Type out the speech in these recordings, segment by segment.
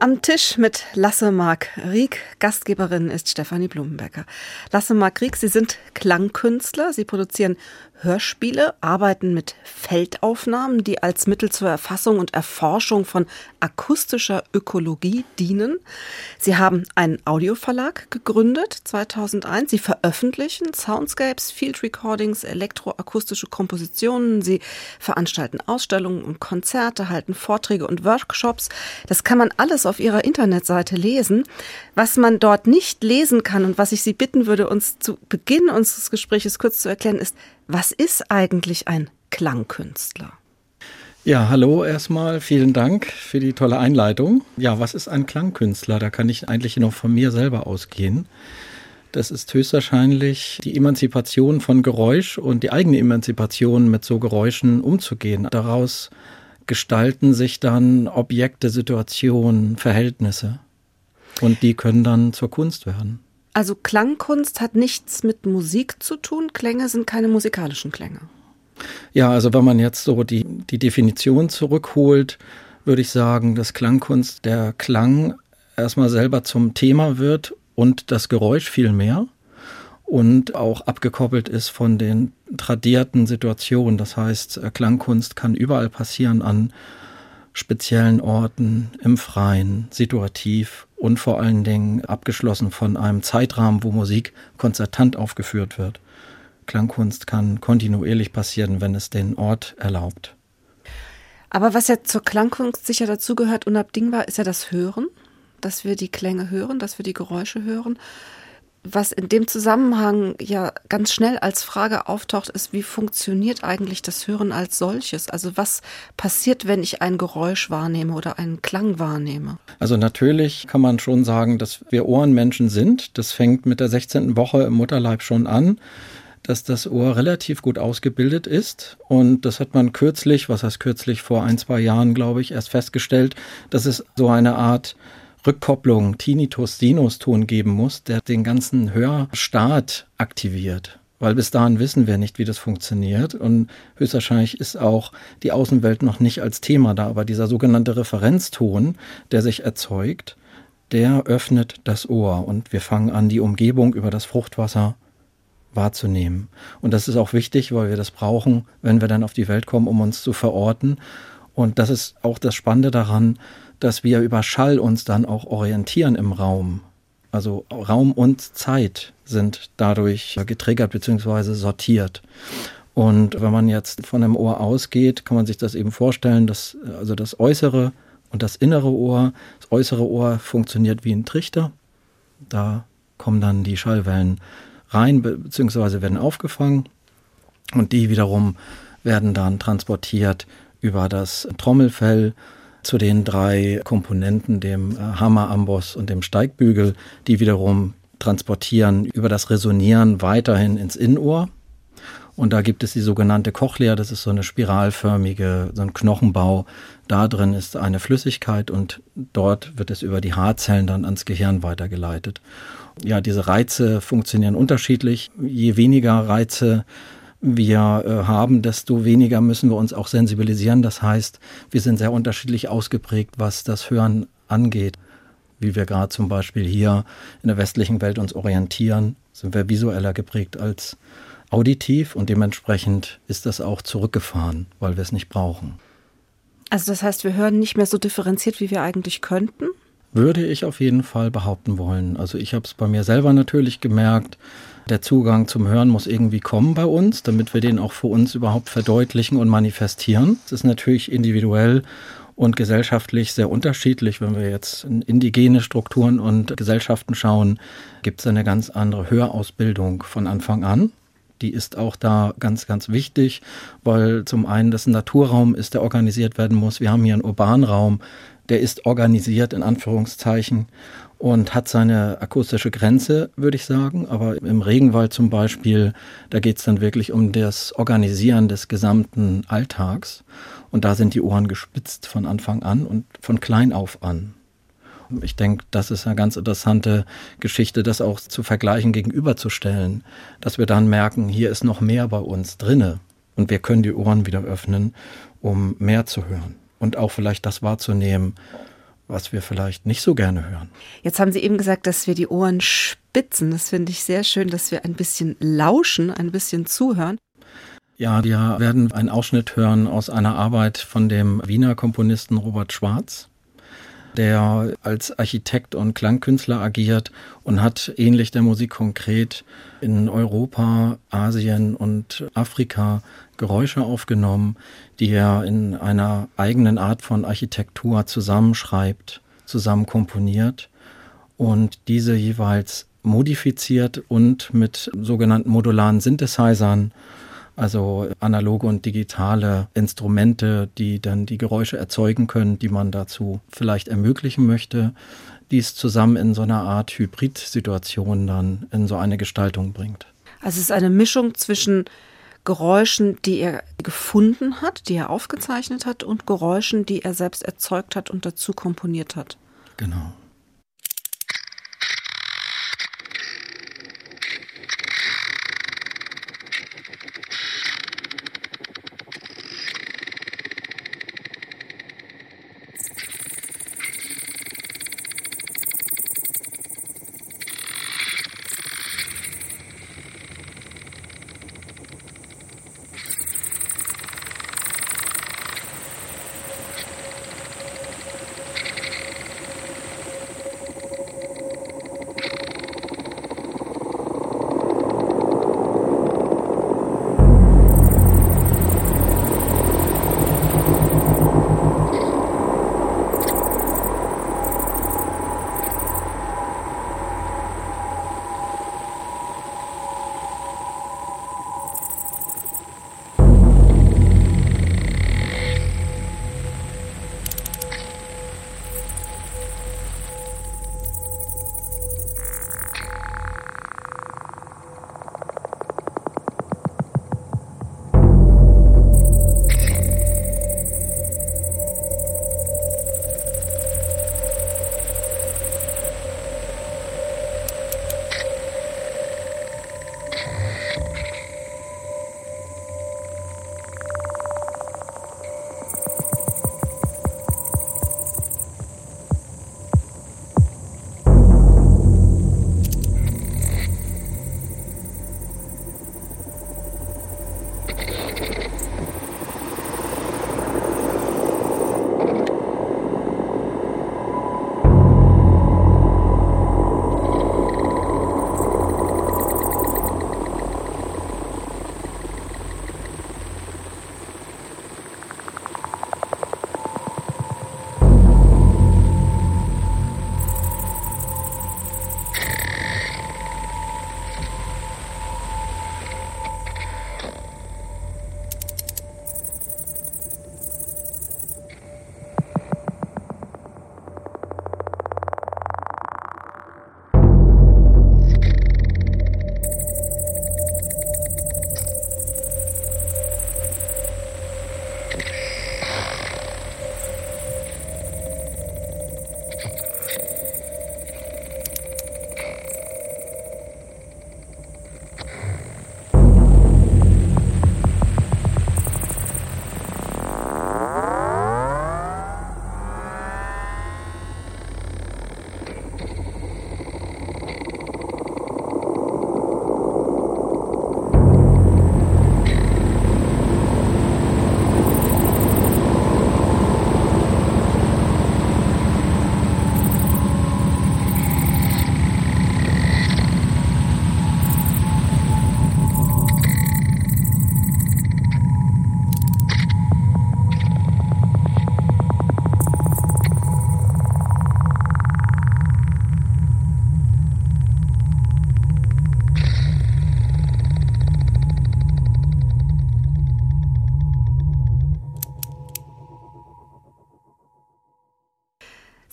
am Tisch mit Lasse Mark Rieck. Gastgeberin ist Stefanie Blumenbecker. Lasse Mark Rieck, Sie sind Klangkünstler. Sie produzieren Hörspiele, arbeiten mit Feldaufnahmen, die als Mittel zur Erfassung und Erforschung von akustischer Ökologie dienen. Sie haben einen Audioverlag gegründet 2001. Sie veröffentlichen Soundscapes, Field Recordings, elektroakustische Kompositionen. Sie veranstalten Ausstellungen und Konzerte, halten Vorträge und Workshops. Das kann man alles auf ihrer Internetseite lesen. Was man dort nicht lesen kann und was ich Sie bitten würde, uns zu Beginn unseres Gesprächs kurz zu erklären, ist, was ist eigentlich ein Klangkünstler? Ja, hallo erstmal. Vielen Dank für die tolle Einleitung. Ja, was ist ein Klangkünstler? Da kann ich eigentlich noch von mir selber ausgehen. Das ist höchstwahrscheinlich die Emanzipation von Geräusch und die eigene Emanzipation mit so Geräuschen umzugehen. Daraus gestalten sich dann Objekte, Situationen, Verhältnisse. Und die können dann zur Kunst werden. Also Klangkunst hat nichts mit Musik zu tun. Klänge sind keine musikalischen Klänge. Ja, also wenn man jetzt so die, die Definition zurückholt, würde ich sagen, dass Klangkunst der Klang erstmal selber zum Thema wird und das Geräusch viel mehr und auch abgekoppelt ist von den tradierten Situationen. Das heißt, Klangkunst kann überall passieren an speziellen Orten, im Freien, situativ und vor allen Dingen abgeschlossen von einem Zeitrahmen, wo Musik konzertant aufgeführt wird. Klangkunst kann kontinuierlich passieren, wenn es den Ort erlaubt. Aber was ja zur Klangkunst sicher dazugehört, unabdingbar, ist ja das Hören, dass wir die Klänge hören, dass wir die Geräusche hören was in dem Zusammenhang ja ganz schnell als Frage auftaucht, ist, wie funktioniert eigentlich das Hören als solches? Also was passiert, wenn ich ein Geräusch wahrnehme oder einen Klang wahrnehme? Also natürlich kann man schon sagen, dass wir Ohrenmenschen sind. Das fängt mit der 16. Woche im Mutterleib schon an dass das Ohr relativ gut ausgebildet ist. Und das hat man kürzlich, was heißt kürzlich, vor ein, zwei Jahren, glaube ich, erst festgestellt, dass es so eine Art Rückkopplung, Tinnitus-Sinus-Ton geben muss, der den ganzen Hörstart aktiviert. Weil bis dahin wissen wir nicht, wie das funktioniert. Und höchstwahrscheinlich ist auch die Außenwelt noch nicht als Thema da. Aber dieser sogenannte Referenzton, der sich erzeugt, der öffnet das Ohr. Und wir fangen an, die Umgebung über das Fruchtwasser wahrzunehmen. Und das ist auch wichtig, weil wir das brauchen, wenn wir dann auf die Welt kommen, um uns zu verorten. Und das ist auch das Spannende daran, dass wir über Schall uns dann auch orientieren im Raum. Also Raum und Zeit sind dadurch getriggert bzw. sortiert. Und wenn man jetzt von einem Ohr ausgeht, kann man sich das eben vorstellen, dass also das äußere und das innere Ohr, das äußere Ohr funktioniert wie ein Trichter. Da kommen dann die Schallwellen rein bzw. werden aufgefangen und die wiederum werden dann transportiert über das Trommelfell zu den drei Komponenten, dem äh, Hammeramboss und dem Steigbügel, die wiederum transportieren über das Resonieren weiterhin ins Innenohr. Und da gibt es die sogenannte Cochlea, das ist so eine spiralförmige, so ein Knochenbau. Da drin ist eine Flüssigkeit und dort wird es über die Haarzellen dann ans Gehirn weitergeleitet. Ja, diese Reize funktionieren unterschiedlich. Je weniger Reize wir äh, haben, desto weniger müssen wir uns auch sensibilisieren. Das heißt, wir sind sehr unterschiedlich ausgeprägt, was das Hören angeht. Wie wir gerade zum Beispiel hier in der westlichen Welt uns orientieren, sind wir visueller geprägt als auditiv und dementsprechend ist das auch zurückgefahren, weil wir es nicht brauchen. Also das heißt, wir hören nicht mehr so differenziert, wie wir eigentlich könnten? Würde ich auf jeden Fall behaupten wollen. Also ich habe es bei mir selber natürlich gemerkt, der Zugang zum Hören muss irgendwie kommen bei uns, damit wir den auch für uns überhaupt verdeutlichen und manifestieren. Es ist natürlich individuell und gesellschaftlich sehr unterschiedlich. Wenn wir jetzt in indigene Strukturen und Gesellschaften schauen, gibt es eine ganz andere Hörausbildung von Anfang an. Die ist auch da ganz, ganz wichtig, weil zum einen das ein Naturraum ist, der organisiert werden muss. Wir haben hier einen urbanen Raum, der ist organisiert in Anführungszeichen und hat seine akustische Grenze, würde ich sagen. Aber im Regenwald zum Beispiel, da geht es dann wirklich um das Organisieren des gesamten Alltags. Und da sind die Ohren gespitzt von Anfang an und von klein auf an. Ich denke, das ist eine ganz interessante Geschichte, das auch zu vergleichen, gegenüberzustellen, dass wir dann merken, hier ist noch mehr bei uns drinne und wir können die Ohren wieder öffnen, um mehr zu hören und auch vielleicht das wahrzunehmen, was wir vielleicht nicht so gerne hören. Jetzt haben Sie eben gesagt, dass wir die Ohren spitzen. Das finde ich sehr schön, dass wir ein bisschen lauschen, ein bisschen zuhören. Ja, wir werden einen Ausschnitt hören aus einer Arbeit von dem Wiener Komponisten Robert Schwarz, der als Architekt und Klangkünstler agiert und hat ähnlich der Musik konkret in Europa, Asien und Afrika Geräusche aufgenommen, die er in einer eigenen Art von Architektur zusammenschreibt, zusammen komponiert und diese jeweils modifiziert und mit sogenannten modularen Synthesizern also analoge und digitale Instrumente, die dann die Geräusche erzeugen können, die man dazu vielleicht ermöglichen möchte, dies zusammen in so einer Art Hybrid-Situation dann in so eine Gestaltung bringt. Also es ist eine Mischung zwischen Geräuschen, die er gefunden hat, die er aufgezeichnet hat und Geräuschen, die er selbst erzeugt hat und dazu komponiert hat. Genau.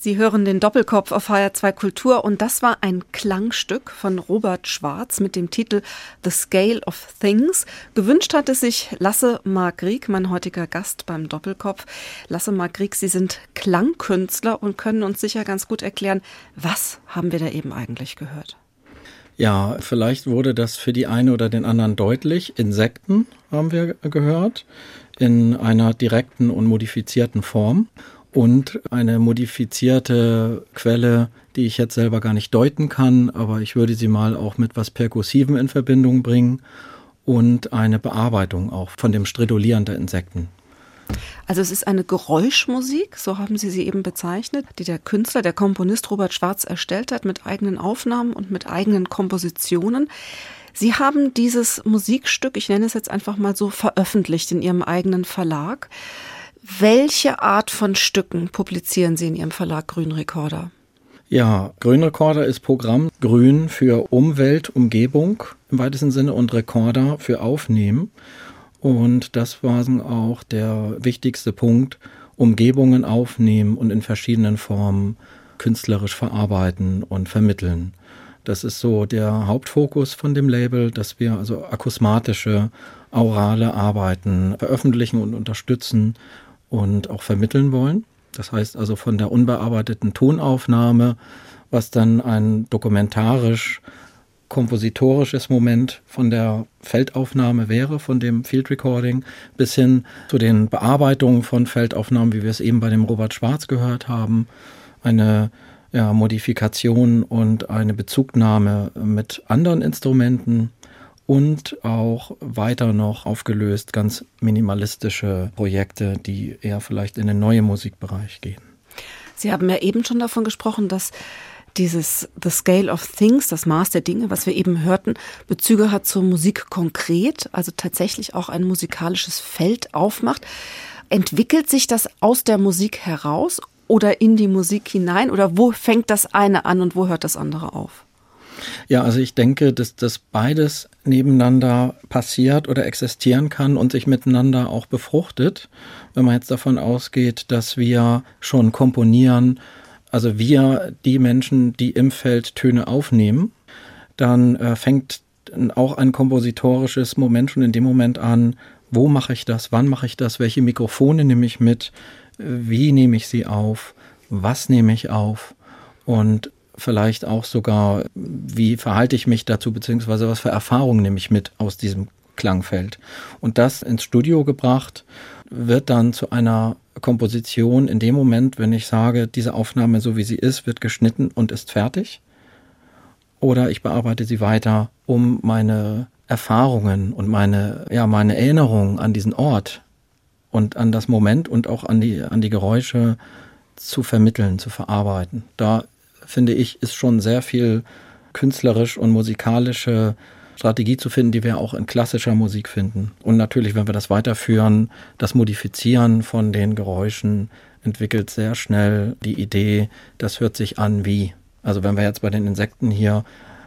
Sie hören den Doppelkopf auf HR2 Kultur und das war ein Klangstück von Robert Schwarz mit dem Titel The Scale of Things. Gewünscht hatte sich Lasse Mark Rieck, mein heutiger Gast beim Doppelkopf. Lasse Mark Rieck, Sie sind Klangkünstler und können uns sicher ganz gut erklären, was haben wir da eben eigentlich gehört? Ja, vielleicht wurde das für die eine oder den anderen deutlich. Insekten haben wir gehört in einer direkten und modifizierten Form und eine modifizierte Quelle, die ich jetzt selber gar nicht deuten kann, aber ich würde sie mal auch mit was Perkussivem in Verbindung bringen und eine Bearbeitung auch von dem Stridulieren der Insekten. Also es ist eine Geräuschmusik, so haben Sie sie eben bezeichnet, die der Künstler, der Komponist Robert Schwarz erstellt hat mit eigenen Aufnahmen und mit eigenen Kompositionen. Sie haben dieses Musikstück, ich nenne es jetzt einfach mal so, veröffentlicht in Ihrem eigenen Verlag. Welche Art von Stücken publizieren Sie in Ihrem Verlag Grünrekorder? Ja, Grünrekorder ist Programm Grün für Umwelt, Umgebung im weitesten Sinne und Rekorder für Aufnehmen. Und das war auch der wichtigste Punkt, Umgebungen aufnehmen und in verschiedenen Formen künstlerisch verarbeiten und vermitteln. Das ist so der Hauptfokus von dem Label, dass wir also akusmatische, aurale Arbeiten veröffentlichen und unterstützen und auch vermitteln wollen. Das heißt also von der unbearbeiteten Tonaufnahme, was dann ein dokumentarisch kompositorisches Moment von der Feldaufnahme wäre, von dem Field Recording, bis hin zu den Bearbeitungen von Feldaufnahmen, wie wir es eben bei dem Robert Schwarz gehört haben, eine ja, Modifikation und eine Bezugnahme mit anderen Instrumenten und auch weiter noch aufgelöst ganz minimalistische Projekte, die eher vielleicht in den neuen Musikbereich gehen. Sie haben ja eben schon davon gesprochen, dass dieses The Scale of Things, das Maß der Dinge, was wir eben hörten, Bezüge hat zur Musik konkret, also tatsächlich auch ein musikalisches Feld aufmacht. Entwickelt sich das aus der Musik heraus oder in die Musik hinein? Oder wo fängt das eine an und wo hört das andere auf? Ja, also ich denke, dass das beides nebeneinander passiert oder existieren kann und sich miteinander auch befruchtet. Wenn man jetzt davon ausgeht, dass wir schon komponieren, also wir, die Menschen, die im Feld Töne aufnehmen, dann äh, fängt auch ein kompositorisches Moment schon in dem Moment an, wo mache ich das, wann mache ich das, welche Mikrofone nehme ich mit, wie nehme ich sie auf, was nehme ich auf und vielleicht auch sogar, wie verhalte ich mich dazu, beziehungsweise was für Erfahrungen nehme ich mit aus diesem Klangfeld. Und das ins Studio gebracht, wird dann zu einer Komposition in dem Moment, wenn ich sage, diese Aufnahme, so wie sie ist, wird geschnitten und ist fertig. Oder ich bearbeite sie weiter, um meine Erfahrungen und meine, ja, meine Erinnerungen an diesen Ort und an das Moment und auch an die, an die Geräusche zu vermitteln, zu verarbeiten. Da finde ich, ist schon sehr viel künstlerisch und musikalische Strategie zu finden, die wir auch in klassischer Musik finden. Und natürlich, wenn wir das weiterführen, das Modifizieren von den Geräuschen entwickelt sehr schnell die Idee, das hört sich an wie. Also wenn wir jetzt bei den Insekten hier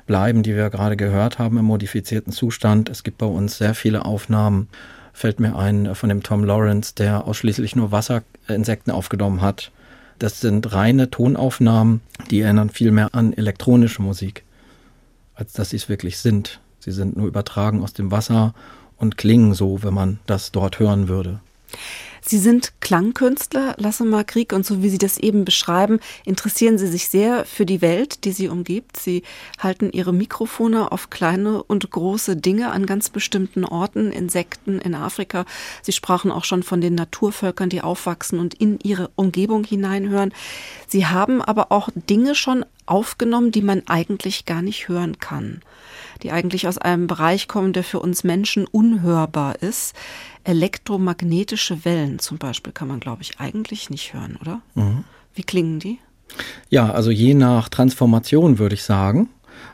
bleiben, die wir gerade gehört haben im modifizierten Zustand, es gibt bei uns sehr viele Aufnahmen, fällt mir ein von dem Tom Lawrence, der ausschließlich nur Wasserinsekten aufgenommen hat das sind reine Tonaufnahmen, die erinnern viel mehr an elektronische Musik, als dass sie es wirklich sind. Sie sind nur übertragen aus dem Wasser und klingen so, wenn man das dort hören würde. Sie sind Klangkünstler, Lassemar Krieg, und so wie Sie das eben beschreiben, interessieren Sie sich sehr für die Welt, die Sie umgibt. Sie halten Ihre Mikrofone auf kleine und große Dinge an ganz bestimmten Orten, Insekten in Afrika. Sie sprachen auch schon von den Naturvölkern, die aufwachsen und in ihre Umgebung hineinhören. Sie haben aber auch Dinge schon aufgenommen, die man eigentlich gar nicht hören kann, die eigentlich aus einem Bereich kommen, der für uns Menschen unhörbar ist. Elektromagnetische Wellen zum Beispiel kann man, glaube ich, eigentlich nicht hören, oder? Mhm. Wie klingen die? Ja, also je nach Transformation würde ich sagen.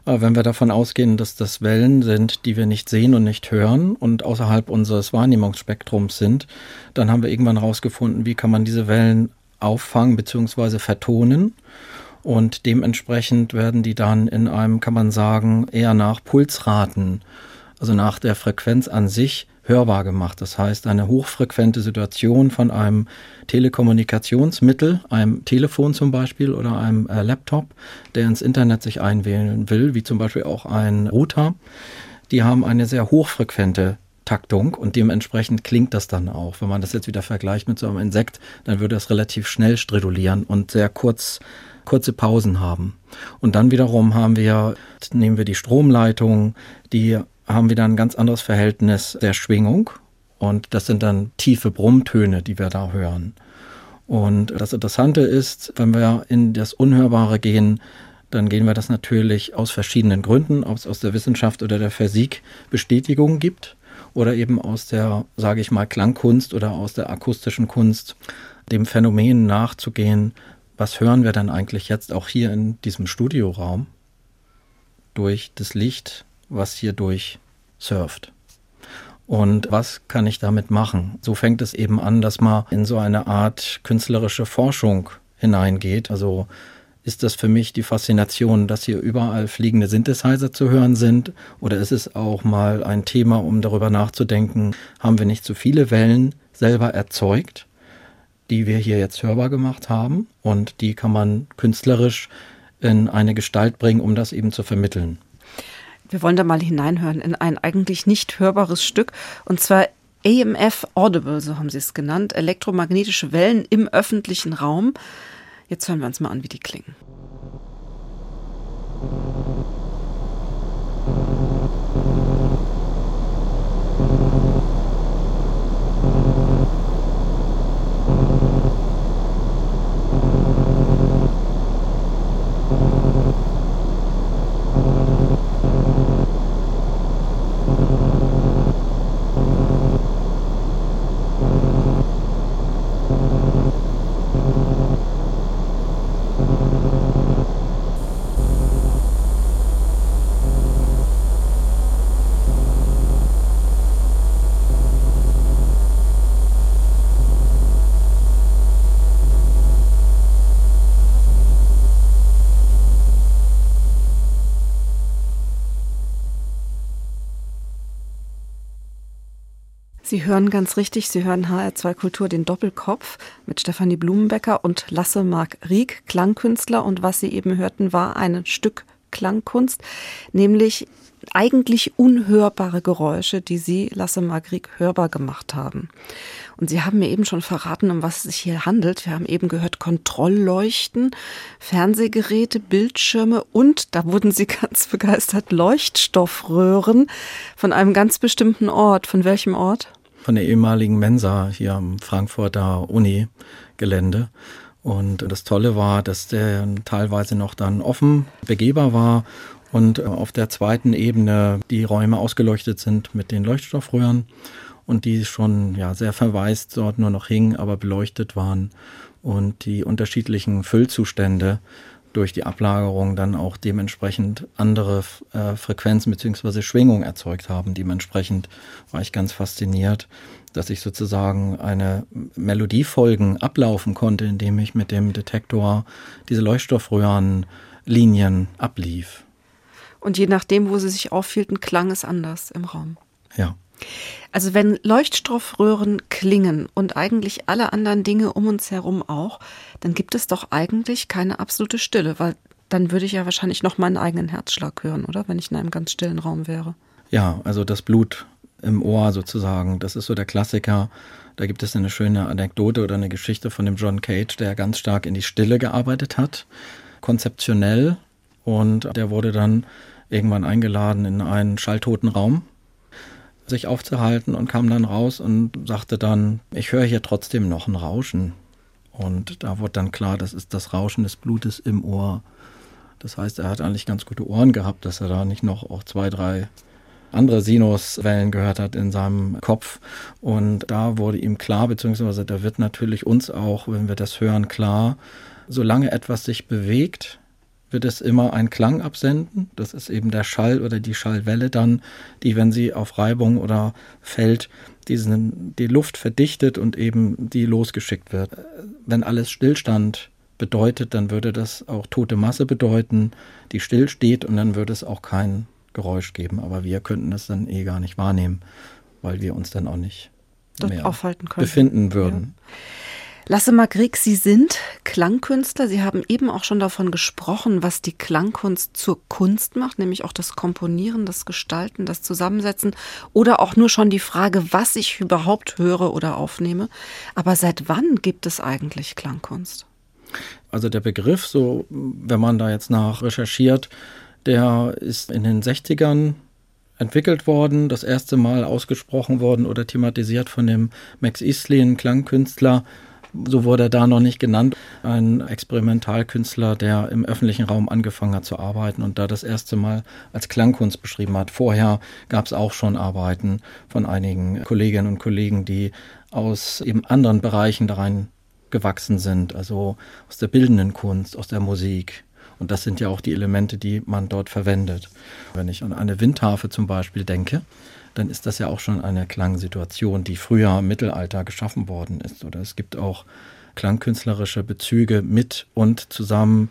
Äh, wenn wir davon ausgehen, dass das Wellen sind, die wir nicht sehen und nicht hören und außerhalb unseres Wahrnehmungsspektrums sind, dann haben wir irgendwann herausgefunden, wie kann man diese Wellen auffangen bzw. vertonen. Und dementsprechend werden die dann in einem, kann man sagen, eher nach Pulsraten, also nach der Frequenz an sich hörbar gemacht. Das heißt, eine hochfrequente Situation von einem Telekommunikationsmittel, einem Telefon zum Beispiel oder einem äh, Laptop, der ins Internet sich einwählen will, wie zum Beispiel auch ein Router, die haben eine sehr hochfrequente Taktung und dementsprechend klingt das dann auch. Wenn man das jetzt wieder vergleicht mit so einem Insekt, dann würde es relativ schnell stridulieren und sehr kurz kurze Pausen haben. Und dann wiederum haben wir, nehmen wir die Stromleitung, die haben wieder ein ganz anderes Verhältnis der Schwingung. Und das sind dann tiefe Brummtöne, die wir da hören. Und das Interessante ist, wenn wir in das Unhörbare gehen, dann gehen wir das natürlich aus verschiedenen Gründen, ob es aus der Wissenschaft oder der Physik Bestätigungen gibt oder eben aus der, sage ich mal, Klangkunst oder aus der akustischen Kunst, dem Phänomen nachzugehen, was hören wir denn eigentlich jetzt auch hier in diesem Studioraum durch das Licht, was hier durch surft. Und was kann ich damit machen? So fängt es eben an, dass man in so eine Art künstlerische Forschung hineingeht. Also ist das für mich die Faszination, dass hier überall fliegende Synthesizer zu hören sind? Oder ist es auch mal ein Thema, um darüber nachzudenken, haben wir nicht zu viele Wellen selber erzeugt, die wir hier jetzt hörbar gemacht haben? Und die kann man künstlerisch in eine Gestalt bringen, um das eben zu vermitteln. Wir wollen da mal hineinhören in ein eigentlich nicht hörbares Stück und zwar AMF Audible, so haben sie es genannt, elektromagnetische Wellen im öffentlichen Raum. Jetzt hören wir uns mal an, wie die klingen. Sie hören ganz richtig, Sie hören HR2 Kultur den Doppelkopf mit Stefanie Blumenbecker und Lasse Mark Rieck, Klangkünstler. Und was Sie eben hörten, war ein Stück Klangkunst, nämlich eigentlich unhörbare Geräusche, die Sie, Lasse Mark Rieck, hörbar gemacht haben. Und Sie haben mir eben schon verraten, um was es sich hier handelt. Wir haben eben gehört Kontrollleuchten, Fernsehgeräte, Bildschirme und, da wurden Sie ganz begeistert, Leuchtstoffröhren von einem ganz bestimmten Ort. Von welchem Ort? Von der ehemaligen Mensa hier am Frankfurter Uni-Gelände. Und das Tolle war, dass der teilweise noch dann offen begehbar war und auf der zweiten Ebene die Räume ausgeleuchtet sind mit den Leuchtstoffröhren und die schon ja sehr verwaist dort nur noch hingen, aber beleuchtet waren und die unterschiedlichen Füllzustände durch die Ablagerung dann auch dementsprechend andere äh, Frequenzen beziehungsweise Schwingungen erzeugt haben. Dementsprechend war ich ganz fasziniert, dass ich sozusagen eine Melodiefolgen ablaufen konnte, indem ich mit dem Detektor diese Leuchtstoffröhrenlinien ablief. Und je nachdem, wo sie sich aufhielten, klang es anders im Raum. Ja. Also wenn Leuchtstoffröhren klingen und eigentlich alle anderen Dinge um uns herum auch, dann gibt es doch eigentlich keine absolute Stille, weil dann würde ich ja wahrscheinlich noch meinen eigenen Herzschlag hören, oder? Wenn ich in einem ganz stillen Raum wäre. Ja, also das Blut im Ohr sozusagen, das ist so der Klassiker. Da gibt es eine schöne Anekdote oder eine Geschichte von dem John Cage, der ganz stark in die Stille gearbeitet hat, konzeptionell. Und der wurde dann irgendwann eingeladen in einen schalltoten Raum sich aufzuhalten und kam dann raus und sagte dann, ich höre hier trotzdem noch ein Rauschen. Und da wurde dann klar, das ist das Rauschen des Blutes im Ohr. Das heißt, er hat eigentlich ganz gute Ohren gehabt, dass er da nicht noch auch zwei, drei andere Sinuswellen gehört hat in seinem Kopf. Und da wurde ihm klar, beziehungsweise da wird natürlich uns auch, wenn wir das hören, klar, solange etwas sich bewegt, wird es immer einen Klang absenden. Das ist eben der Schall oder die Schallwelle dann, die, wenn sie auf Reibung oder fällt, diesen, die Luft verdichtet und eben die losgeschickt wird. Wenn alles Stillstand bedeutet, dann würde das auch tote Masse bedeuten, die stillsteht und dann würde es auch kein Geräusch geben. Aber wir könnten das dann eh gar nicht wahrnehmen. weil wir uns dann auch nicht Dort mehr aufhalten können. befinden würden. Ja. Lasse Magrick, Sie sind Klangkünstler. Sie haben eben auch schon davon gesprochen, was die Klangkunst zur Kunst macht, nämlich auch das Komponieren, das Gestalten, das Zusammensetzen oder auch nur schon die Frage, was ich überhaupt höre oder aufnehme. Aber seit wann gibt es eigentlich Klangkunst? Also der Begriff, so wenn man da jetzt nach recherchiert, der ist in den 60ern entwickelt worden, das erste Mal ausgesprochen worden oder thematisiert von dem Max ein Klangkünstler, so wurde er da noch nicht genannt, ein Experimentalkünstler, der im öffentlichen Raum angefangen hat zu arbeiten und da das erste Mal als Klangkunst beschrieben hat. Vorher gab es auch schon Arbeiten von einigen Kolleginnen und Kollegen, die aus eben anderen Bereichen da rein gewachsen sind, also aus der bildenden Kunst, aus der Musik. Und das sind ja auch die Elemente, die man dort verwendet. Wenn ich an eine Windharfe zum Beispiel denke, dann ist das ja auch schon eine Klangsituation, die früher im Mittelalter geschaffen worden ist. Oder es gibt auch klangkünstlerische Bezüge mit und zusammen,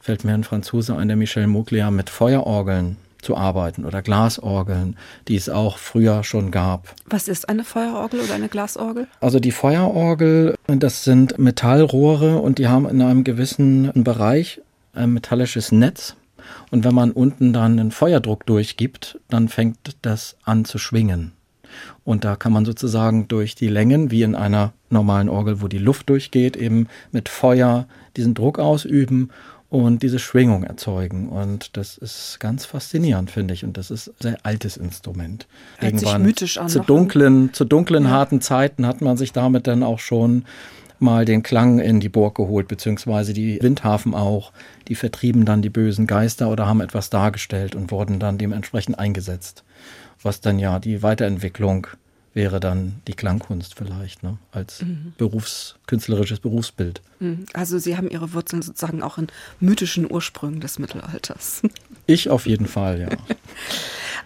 fällt mir ein Franzose ein, der Michel Muglia, mit Feuerorgeln zu arbeiten oder Glasorgeln, die es auch früher schon gab. Was ist eine Feuerorgel oder eine Glasorgel? Also die Feuerorgel, das sind Metallrohre und die haben in einem gewissen Bereich ein metallisches Netz und wenn man unten dann einen Feuerdruck durchgibt, dann fängt das an zu schwingen. Und da kann man sozusagen durch die Längen, wie in einer normalen Orgel, wo die Luft durchgeht, eben mit Feuer diesen Druck ausüben und diese Schwingung erzeugen. Und das ist ganz faszinierend, finde ich. Und das ist ein sehr altes Instrument. Hört Irgendwann sich mythisch an. Zu dunklen, zu dunklen, ja. harten Zeiten hat man sich damit dann auch schon mal den Klang in die Burg geholt, beziehungsweise die Windhafen auch. Die vertrieben dann die bösen Geister oder haben etwas dargestellt und wurden dann dementsprechend eingesetzt. Was dann ja die Weiterentwicklung wäre dann die Klangkunst vielleicht, ne? als mhm. Berufs-, künstlerisches Berufsbild. Mhm. Also Sie haben Ihre Wurzeln sozusagen auch in mythischen Ursprüngen des Mittelalters. Ich auf jeden Fall, ja.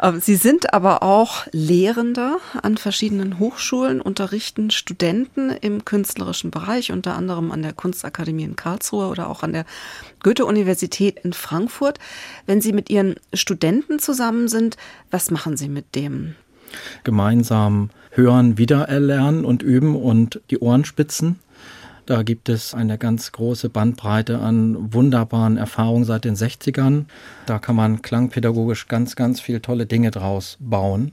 Ähm, Sie sind aber auch Lehrender an verschiedenen Hochschulen, unterrichten Studenten im künstlerischen Bereich, unter anderem an der Kunstakademie in Karlsruhe oder auch an der Goethe-Universität in Frankfurt. Wenn Sie mit Ihren Studenten zusammen sind, was machen Sie mit dem? Gemeinsam hören, wiedererlernen und üben und die Ohren spitzen da gibt es eine ganz große Bandbreite an wunderbaren Erfahrungen seit den 60ern. Da kann man klangpädagogisch ganz, ganz viele tolle Dinge draus bauen.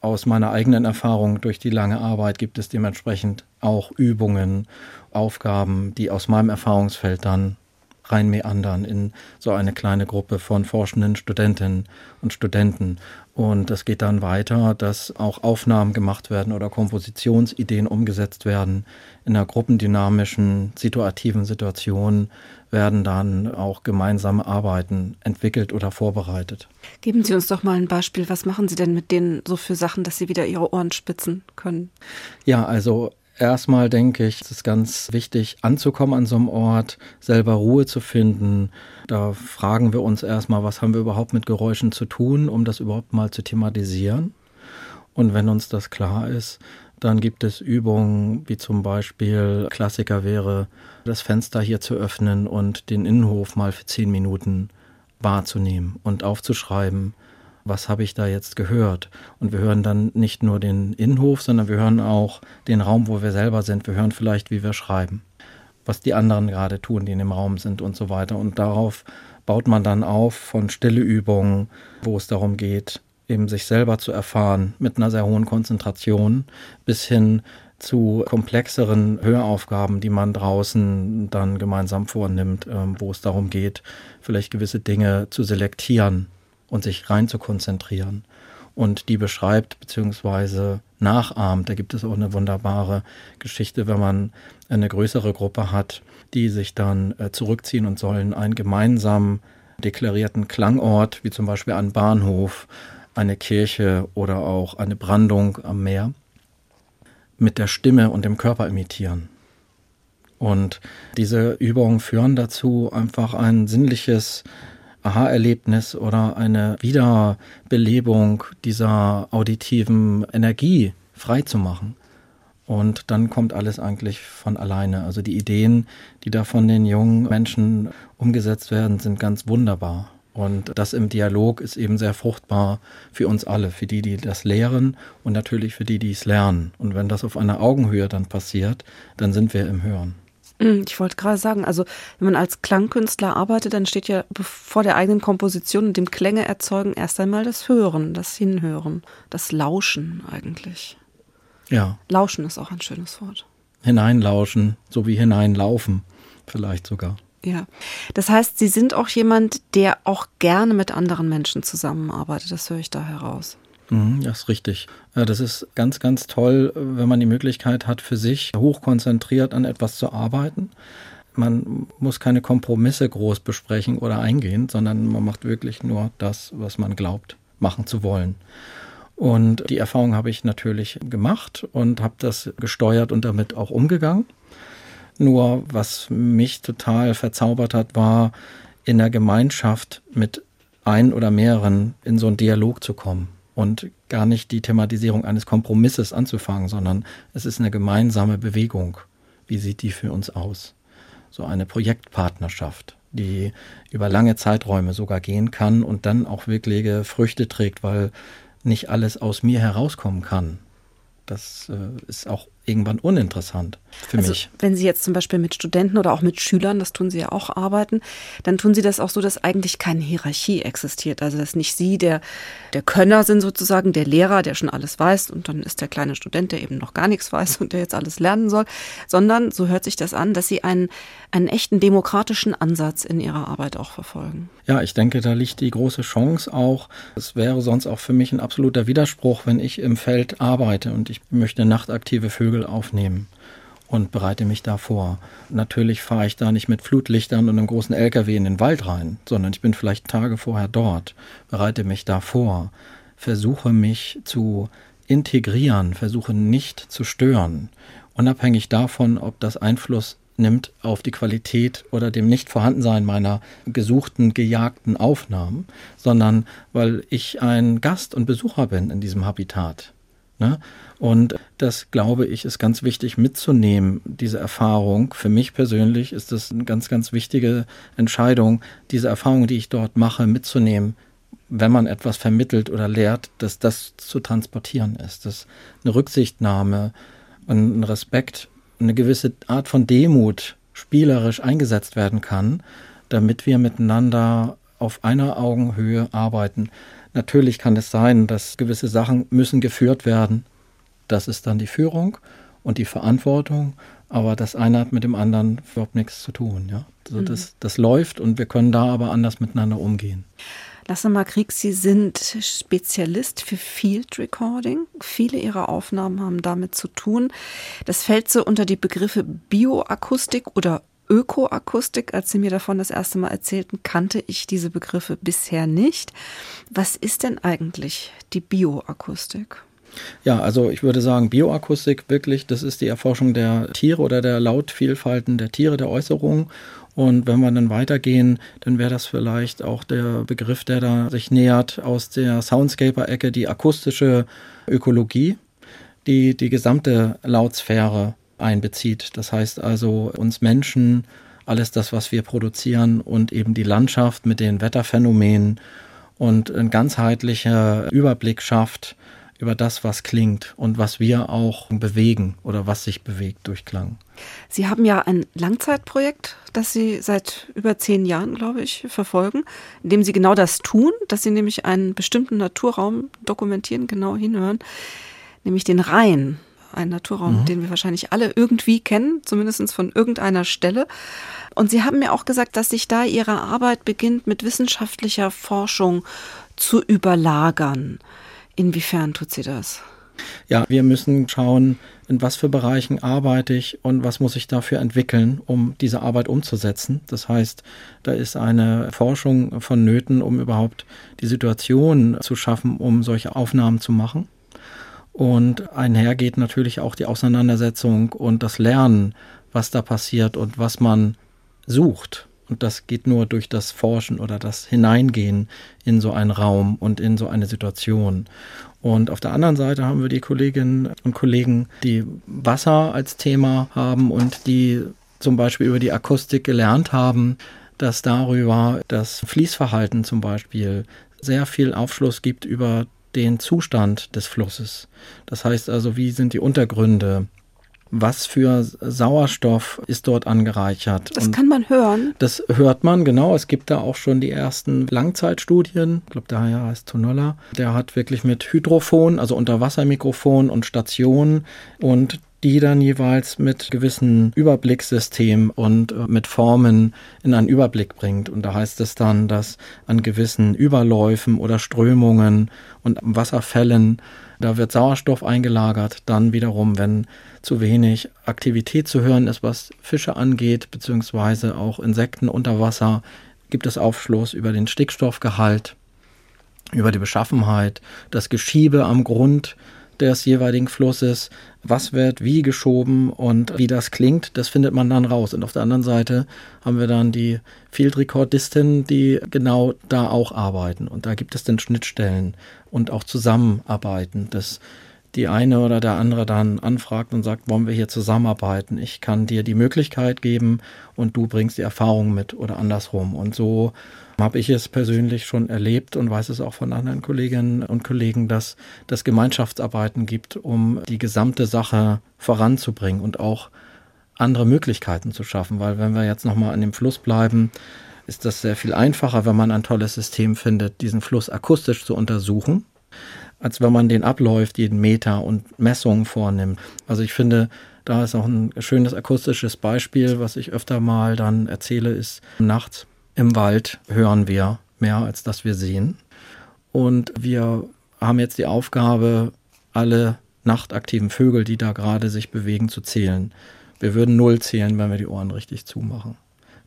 Aus meiner eigenen Erfahrung durch die lange Arbeit gibt es dementsprechend auch Übungen, Aufgaben, die aus meinem Erfahrungsfeld dann rein meandern in so eine kleine Gruppe von forschenden Studentinnen und Studenten. Und es geht dann weiter, dass auch Aufnahmen gemacht werden oder Kompositionsideen umgesetzt werden. In einer gruppendynamischen, situativen Situation werden dann auch gemeinsame Arbeiten entwickelt oder vorbereitet. Geben Sie uns doch mal ein Beispiel. Was machen Sie denn mit denen so für Sachen, dass Sie wieder Ihre Ohren spitzen können? Ja, also Erstmal denke ich, es ist ganz wichtig, anzukommen an so einem Ort, selber Ruhe zu finden. Da fragen wir uns erstmal, was haben wir überhaupt mit Geräuschen zu tun, um das überhaupt mal zu thematisieren. Und wenn uns das klar ist, dann gibt es Übungen, wie zum Beispiel Klassiker wäre, das Fenster hier zu öffnen und den Innenhof mal für zehn Minuten wahrzunehmen und aufzuschreiben, was habe ich da jetzt gehört? Und wir hören dann nicht nur den Innenhof, sondern wir hören auch den Raum, wo wir selber sind. Wir hören vielleicht, wie wir schreiben, was die anderen gerade tun, die in dem Raum sind und so weiter. Und darauf baut man dann auf von Stilleübungen, wo es darum geht, eben sich selber zu erfahren mit einer sehr hohen Konzentration bis hin zu komplexeren Höraufgaben, die man draußen dann gemeinsam vornimmt, ähm, wo es darum geht, vielleicht gewisse Dinge zu selektieren und sich rein zu konzentrieren. Und die beschreibt bzw. nachahmt. Da gibt es auch eine wunderbare Geschichte, wenn man eine größere Gruppe hat, die sich dann äh, zurückziehen und sollen einen gemeinsam deklarierten Klangort, wie zum Beispiel einen Bahnhof, eine Kirche oder auch eine Brandung am Meer, mit der Stimme und dem Körper imitieren. Und diese Übungen führen dazu, einfach ein sinnliches Aha-Erlebnis oder eine Wiederbelebung dieser auditiven Energie freizumachen. Und dann kommt alles eigentlich von alleine. Also die Ideen, die da von den jungen Menschen umgesetzt werden, sind ganz wunderbar. Und das im Dialog ist eben sehr fruchtbar für uns alle, für die, die das lehren und natürlich für die, die es lernen. Und wenn das auf einer Augenhöhe dann passiert, dann sind wir im Hören. Hm, ich wollte gerade sagen, also wenn man als Klangkünstler arbeitet, dann steht ja vor der eigenen Komposition und dem Klänge erzeugen erst einmal das Hören, das Hinhören, das Lauschen eigentlich. Ja. Lauschen ist auch ein schönes Wort. Hineinlauschen, so wie hineinlaufen, vielleicht sogar. Ja, das heißt, Sie sind auch jemand, der auch gerne mit anderen Menschen zusammenarbeitet. Das höre ich da heraus. Mhm, das ist richtig. Das ist ganz, ganz toll, wenn man die Möglichkeit hat, für sich hochkonzentriert an etwas zu arbeiten. Man muss keine Kompromisse groß besprechen oder eingehen, sondern man macht wirklich nur das, was man glaubt, machen zu wollen. Und die Erfahrung habe ich natürlich gemacht und habe das gesteuert und damit auch umgegangen. Nur was mich total verzaubert hat, war in der Gemeinschaft mit ein oder mehreren in so einen Dialog zu kommen und gar nicht die Thematisierung eines Kompromisses anzufangen, sondern es ist eine gemeinsame Bewegung. Wie sieht die für uns aus? So eine Projektpartnerschaft, die über lange Zeiträume sogar gehen kann und dann auch wirkliche Früchte trägt, weil nicht alles aus mir herauskommen kann. Das äh, ist auch irgendwann uninteressant für also, mich. Wenn Sie jetzt zum Beispiel mit Studenten oder auch mit Schülern, das tun Sie ja auch, arbeiten, dann tun Sie das auch so, dass eigentlich keine Hierarchie existiert. Also dass nicht Sie der, der Könner sind sozusagen, der Lehrer, der schon alles weiß und dann ist der kleine Student, der eben noch gar nichts weiß und der jetzt alles lernen soll, sondern, so hört sich das an, dass Sie einen, einen echten demokratischen Ansatz in Ihrer Arbeit auch verfolgen. Ja, ich denke, da liegt die große Chance auch. Es wäre sonst auch für mich ein absoluter Widerspruch, wenn ich im Feld arbeite und ich möchte nachtaktive Vögel Vögel aufnehmen und bereite mich da vor. Natürlich fahre ich da nicht mit Flutlichtern und einem großen LKW in den Wald rein, sondern ich bin vielleicht Tage vorher dort, bereite mich da vor, versuche mich zu integrieren, versuche nicht zu stören, unabhängig davon, ob das Einfluss nimmt auf die Qualität oder dem Nichtvorhandensein meiner gesuchten, gejagten Aufnahmen, sondern weil ich ein Gast und Besucher bin in diesem Habitat. Ne? Und das, glaube ich, ist ganz wichtig mitzunehmen, diese Erfahrung. Für mich persönlich ist das eine ganz, ganz wichtige Entscheidung, diese Erfahrung, die ich dort mache, mitzunehmen, wenn man etwas vermittelt oder lehrt, dass das zu transportieren ist. Dass eine Rücksichtnahme, ein Respekt, eine gewisse Art von Demut spielerisch eingesetzt werden kann, damit wir miteinander auf einer Augenhöhe arbeiten. Natürlich kann es sein, dass gewisse Sachen müssen geführt werden. Das ist dann die Führung und die Verantwortung. Aber das eine hat mit dem anderen überhaupt nichts zu tun. Ja? Also mhm. das, das läuft und wir können da aber anders miteinander umgehen. Lasse mal Krieg, Sie sind Spezialist für Field Recording. Viele Ihrer Aufnahmen haben damit zu tun. Das fällt so unter die Begriffe Bioakustik oder Ökoakustik, als Sie mir davon das erste Mal erzählten, kannte ich diese Begriffe bisher nicht. Was ist denn eigentlich die Bioakustik? Ja, also ich würde sagen, Bioakustik wirklich, das ist die Erforschung der Tiere oder der Lautvielfalten der Tiere, der Äußerungen. Und wenn wir dann weitergehen, dann wäre das vielleicht auch der Begriff, der da sich nähert aus der Soundscaper-Ecke, die akustische Ökologie, die die gesamte Lautsphäre einbezieht. Das heißt also uns Menschen, alles das, was wir produzieren und eben die Landschaft mit den Wetterphänomenen und ein ganzheitlicher Überblick schafft über das, was klingt und was wir auch bewegen oder was sich bewegt durch Klang. Sie haben ja ein Langzeitprojekt, das Sie seit über zehn Jahren, glaube ich, verfolgen, in dem Sie genau das tun, dass Sie nämlich einen bestimmten Naturraum dokumentieren, genau hinhören, nämlich den Rhein ein Naturraum, mhm. den wir wahrscheinlich alle irgendwie kennen, zumindest von irgendeiner Stelle. Und Sie haben mir auch gesagt, dass sich da Ihre Arbeit beginnt, mit wissenschaftlicher Forschung zu überlagern. Inwiefern tut sie das? Ja, wir müssen schauen, in was für Bereichen arbeite ich und was muss ich dafür entwickeln, um diese Arbeit umzusetzen. Das heißt, da ist eine Forschung vonnöten, um überhaupt die Situation zu schaffen, um solche Aufnahmen zu machen. Und einher geht natürlich auch die Auseinandersetzung und das Lernen, was da passiert und was man sucht. Und das geht nur durch das Forschen oder das Hineingehen in so einen Raum und in so eine Situation. Und auf der anderen Seite haben wir die Kolleginnen und Kollegen, die Wasser als Thema haben und die zum Beispiel über die Akustik gelernt haben, dass darüber das Fließverhalten zum Beispiel sehr viel Aufschluss gibt über den Zustand des Flusses. Das heißt also, wie sind die Untergründe? Was für Sauerstoff ist dort angereichert? Das Und kann man hören. Das hört man, genau. Es gibt da auch schon die ersten Langzeitstudien. Ich glaube, der heißt Tonolla. Der hat wirklich mit Hydrophon, also Unterwassermikrofon und Stationen und die dann jeweils mit gewissen Überblickssystemen und äh, mit Formen in einen Überblick bringt. Und da heißt es dann, dass an gewissen Überläufen oder Strömungen und Wasserfällen, da wird Sauerstoff eingelagert. Dann wiederum, wenn zu wenig Aktivität zu hören ist, was Fische angeht, beziehungsweise auch Insekten unter Wasser, gibt es Aufschluss über den Stickstoffgehalt, über die Beschaffenheit, das Geschiebe am Grund des jeweiligen Flusses, was wird wie geschoben und wie das klingt, das findet man dann raus. Und auf der anderen Seite haben wir dann die Field Recordisten, die genau da auch arbeiten. Und da gibt es dann Schnittstellen und auch Zusammenarbeiten, dass die eine oder der andere dann anfragt und sagt, wollen wir hier zusammenarbeiten? Ich kann dir die Möglichkeit geben und du bringst die Erfahrung mit oder andersrum. Und so habe ich es persönlich schon erlebt und weiß es auch von anderen Kolleginnen und Kollegen, dass das Gemeinschaftsarbeiten gibt, um die gesamte Sache voranzubringen und auch andere Möglichkeiten zu schaffen. Weil wenn wir jetzt nochmal an dem Fluss bleiben, ist das sehr viel einfacher, wenn man ein tolles System findet, diesen Fluss akustisch zu untersuchen, als wenn man den abläuft, jeden Meter und Messungen vornimmt. Also ich finde, da ist auch ein schönes akustisches Beispiel, was ich öfter mal dann erzähle, ist nachts im Wald hören wir mehr, als dass wir sehen. Und wir haben jetzt die Aufgabe, alle nachtaktiven Vögel, die da gerade sich bewegen, zu zählen. Wir würden null zählen, wenn wir die Ohren richtig zumachen.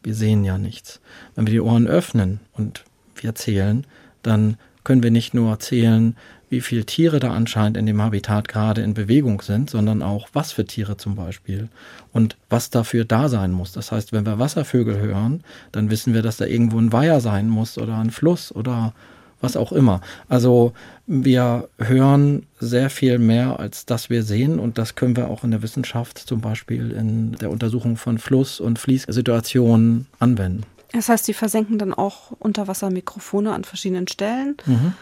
Wir sehen ja nichts. Wenn wir die Ohren öffnen und wir zählen, dann können wir nicht nur zählen, wie viele Tiere da anscheinend in dem Habitat gerade in Bewegung sind, sondern auch was für Tiere zum Beispiel und was dafür da sein muss. Das heißt, wenn wir Wasservögel hören, dann wissen wir, dass da irgendwo ein Weiher sein muss oder ein Fluss oder was auch immer. Also wir hören sehr viel mehr, als dass wir sehen und das können wir auch in der Wissenschaft zum Beispiel in der Untersuchung von Fluss- und Fließsituationen anwenden. Das heißt, Sie versenken dann auch Unterwassermikrofone an verschiedenen Stellen mhm.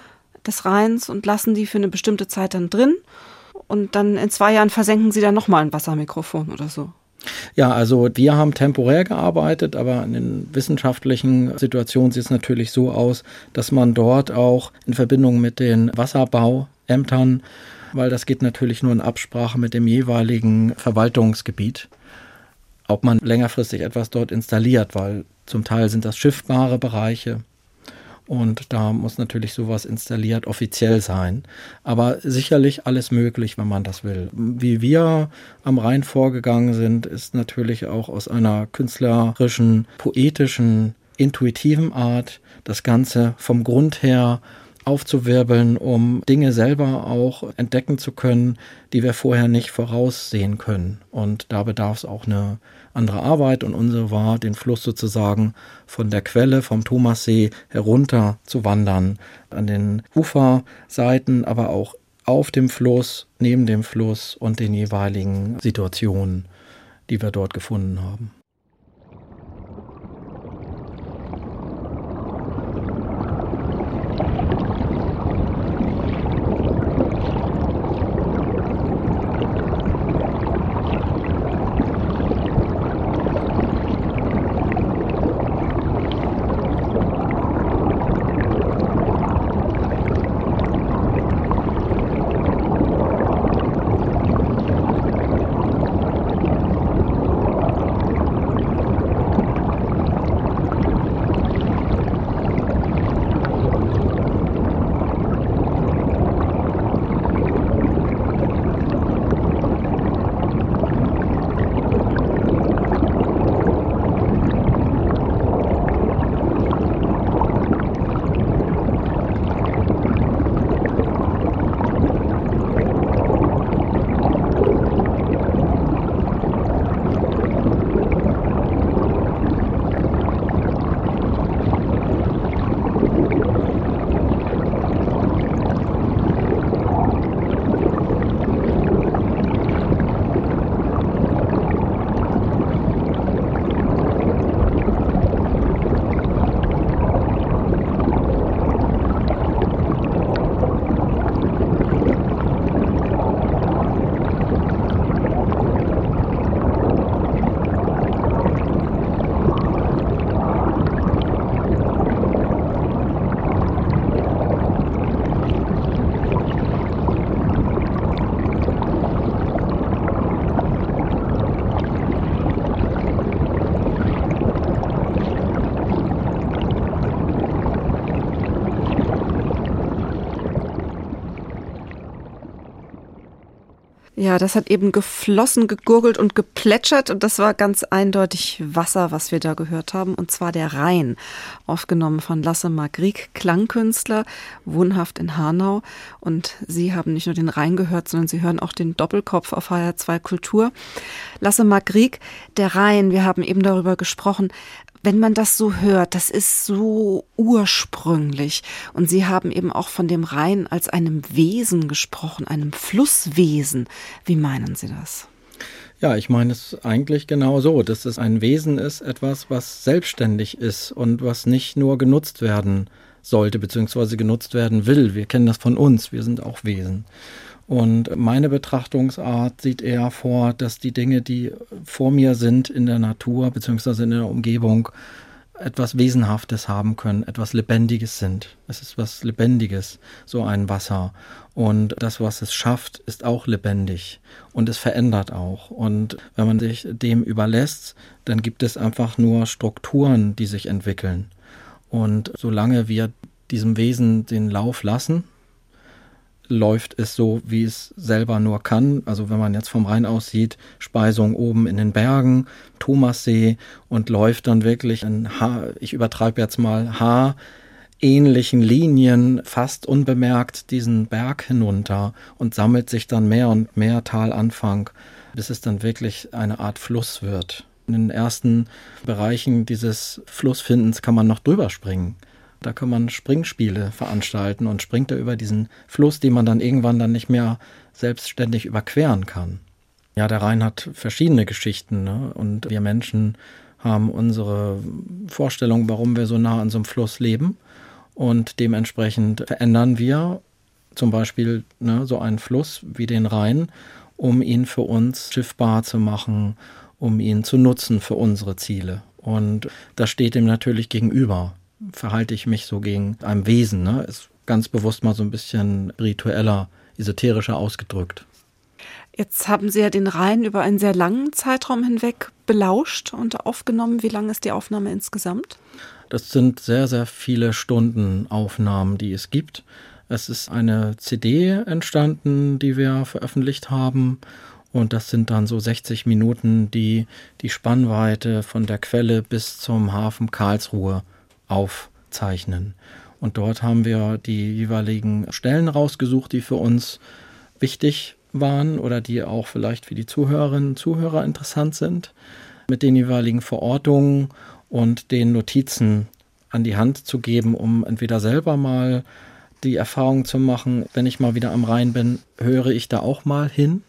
des Rheins und lassen die für eine bestimmte Zeit dann drin. Und dann in zwei Jahren versenken Sie dann nochmal ein Wassermikrofon oder so. Ja, also wir haben temporär gearbeitet, aber in den wissenschaftlichen Situationen sieht es natürlich so aus, dass man dort auch in Verbindung mit den Wasserbauämtern, weil das geht natürlich nur in Absprache mit dem jeweiligen Verwaltungsgebiet, ob man längerfristig etwas dort installiert, weil zum Teil sind das schiffbare Bereiche. Und da muss natürlich sowas installiert offiziell sein. Aber sicherlich alles möglich, wenn man das will. Wie wir am Rhein vorgegangen sind, ist natürlich auch aus einer künstlerischen, poetischen, intuitiven Art das Ganze vom Grund her aufzuwirbeln, um Dinge selber auch entdecken zu können, die wir vorher nicht voraussehen können. Und da bedarf es auch eine andere Arbeit und unsere war, den Fluss sozusagen von der Quelle, vom Thomassee herunter zu wandern, an den Uferseiten, aber auch auf dem Fluss, neben dem Fluss und den jeweiligen Situationen, die wir dort gefunden haben. Ja, das hat eben geflossen, gegurgelt und geplätschert und das war ganz eindeutig Wasser, was wir da gehört haben und zwar der Rhein, aufgenommen von Lasse Magriek, Klangkünstler, wohnhaft in Hanau und Sie haben nicht nur den Rhein gehört, sondern Sie hören auch den Doppelkopf auf HR2 Kultur. Lasse Magriek, der Rhein, wir haben eben darüber gesprochen, wenn man das so hört, das ist so ursprünglich. Und Sie haben eben auch von dem Rhein als einem Wesen gesprochen, einem Flusswesen. Wie meinen Sie das? Ja, ich meine es eigentlich genau so, dass es ein Wesen ist, etwas, was selbstständig ist und was nicht nur genutzt werden sollte, beziehungsweise genutzt werden will. Wir kennen das von uns, wir sind auch Wesen. Und meine Betrachtungsart sieht eher vor, dass die Dinge, die vor mir sind in der Natur bzw. in der Umgebung, etwas Wesenhaftes haben können, etwas Lebendiges sind. Es ist was Lebendiges, so ein Wasser. Und das, was es schafft, ist auch lebendig und es verändert auch. Und wenn man sich dem überlässt, dann gibt es einfach nur Strukturen, die sich entwickeln. Und solange wir diesem Wesen den Lauf lassen, läuft es so, wie es selber nur kann. Also wenn man jetzt vom Rhein aus sieht, Speisung oben in den Bergen, Thomassee und läuft dann wirklich in Haar, ich übertreibe jetzt mal Haar, ähnlichen Linien fast unbemerkt diesen Berg hinunter und sammelt sich dann mehr und mehr Talanfang, bis es dann wirklich eine Art Fluss wird. In den ersten Bereichen dieses Flussfindens kann man noch drüber springen. Da kann man Springspiele veranstalten und springt da über diesen Fluss, den man dann irgendwann dann nicht mehr selbstständig überqueren kann. Ja, der Rhein hat verschiedene Geschichten ne? und wir Menschen haben unsere Vorstellung, warum wir so nah an so einem Fluss leben und dementsprechend verändern wir zum Beispiel ne, so einen Fluss wie den Rhein, um ihn für uns schiffbar zu machen, um ihn zu nutzen für unsere Ziele. Und das steht ihm natürlich gegenüber verhalte ich mich so gegen einem Wesen. Ne? Ist ganz bewusst mal so ein bisschen ritueller, esoterischer ausgedrückt. Jetzt haben Sie ja den Rhein über einen sehr langen Zeitraum hinweg belauscht und aufgenommen. Wie lang ist die Aufnahme insgesamt? Das sind sehr, sehr viele Stunden Aufnahmen, die es gibt. Es ist eine CD entstanden, die wir veröffentlicht haben. Und das sind dann so 60 Minuten, die die Spannweite von der Quelle bis zum Hafen Karlsruhe aufzeichnen. Und dort haben wir die jeweiligen Stellen rausgesucht, die für uns wichtig waren oder die auch vielleicht für die Zuhörerinnen und Zuhörer interessant sind, mit den jeweiligen Verortungen und den Notizen an die Hand zu geben, um entweder selber mal die Erfahrung zu machen, wenn ich mal wieder am Rhein bin, höre ich da auch mal hin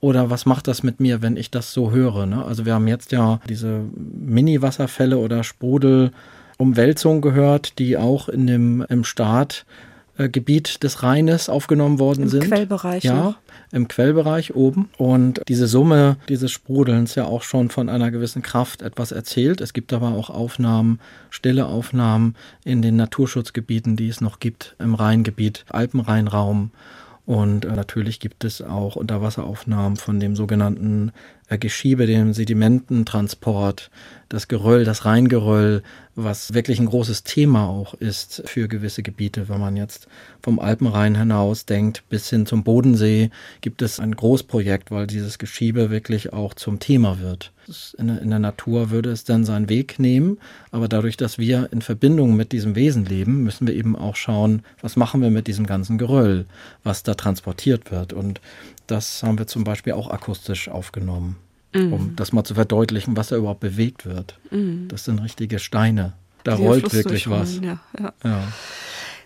oder was macht das mit mir, wenn ich das so höre? Ne? Also wir haben jetzt ja diese Mini-Wasserfälle oder Sprudel Umwälzungen gehört, die auch in dem im Startgebiet äh, des Rheines aufgenommen worden Im sind. Im Quellbereich. Ja, noch. im Quellbereich oben. Und diese Summe dieses Sprudelns ja auch schon von einer gewissen Kraft etwas erzählt. Es gibt aber auch Aufnahmen, stille Aufnahmen in den Naturschutzgebieten, die es noch gibt, im Rheingebiet, Alpenrheinraum. Und äh, natürlich gibt es auch Unterwasseraufnahmen von dem sogenannten äh, Geschiebe, dem Sedimententransport, das Geröll, das Rheingeröll, was wirklich ein großes Thema auch ist für gewisse Gebiete. Wenn man jetzt vom Alpenrhein hinaus denkt bis hin zum Bodensee, gibt es ein Großprojekt, weil dieses Geschiebe wirklich auch zum Thema wird. In, der Natur würde es dann seinen Weg nehmen, aber dadurch, dass wir in Verbindung mit diesem Wesen leben, müssen wir eben auch schauen, was machen wir mit diesem ganzen Geröll, was da transportiert wird. Und das haben wir zum Beispiel auch akustisch aufgenommen, mhm. um das mal zu verdeutlichen, was da überhaupt bewegt wird. Mhm. Das sind richtige Steine. Da Die rollt wirklich was. Ja, ja. ja.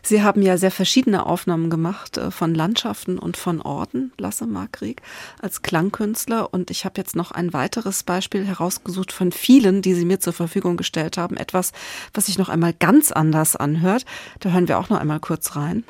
Sie haben ja sehr verschiedene Aufnahmen gemacht äh, von Landschaften und von Orten, Lasse Markrieg, als Klangkünstler. Und ich habe jetzt noch ein weiteres Beispiel herausgesucht von vielen, die Sie mir zur Verfügung gestellt haben. Etwas, was sich noch einmal ganz anders anhört. Da hören wir auch noch einmal kurz rein.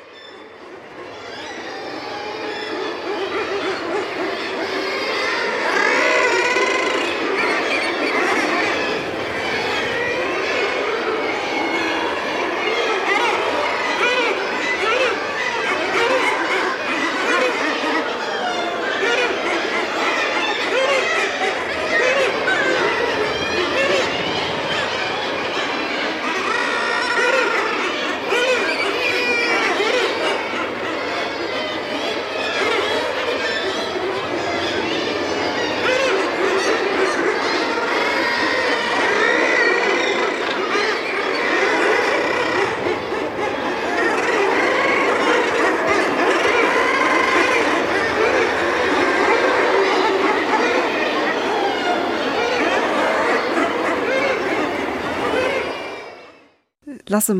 Lasse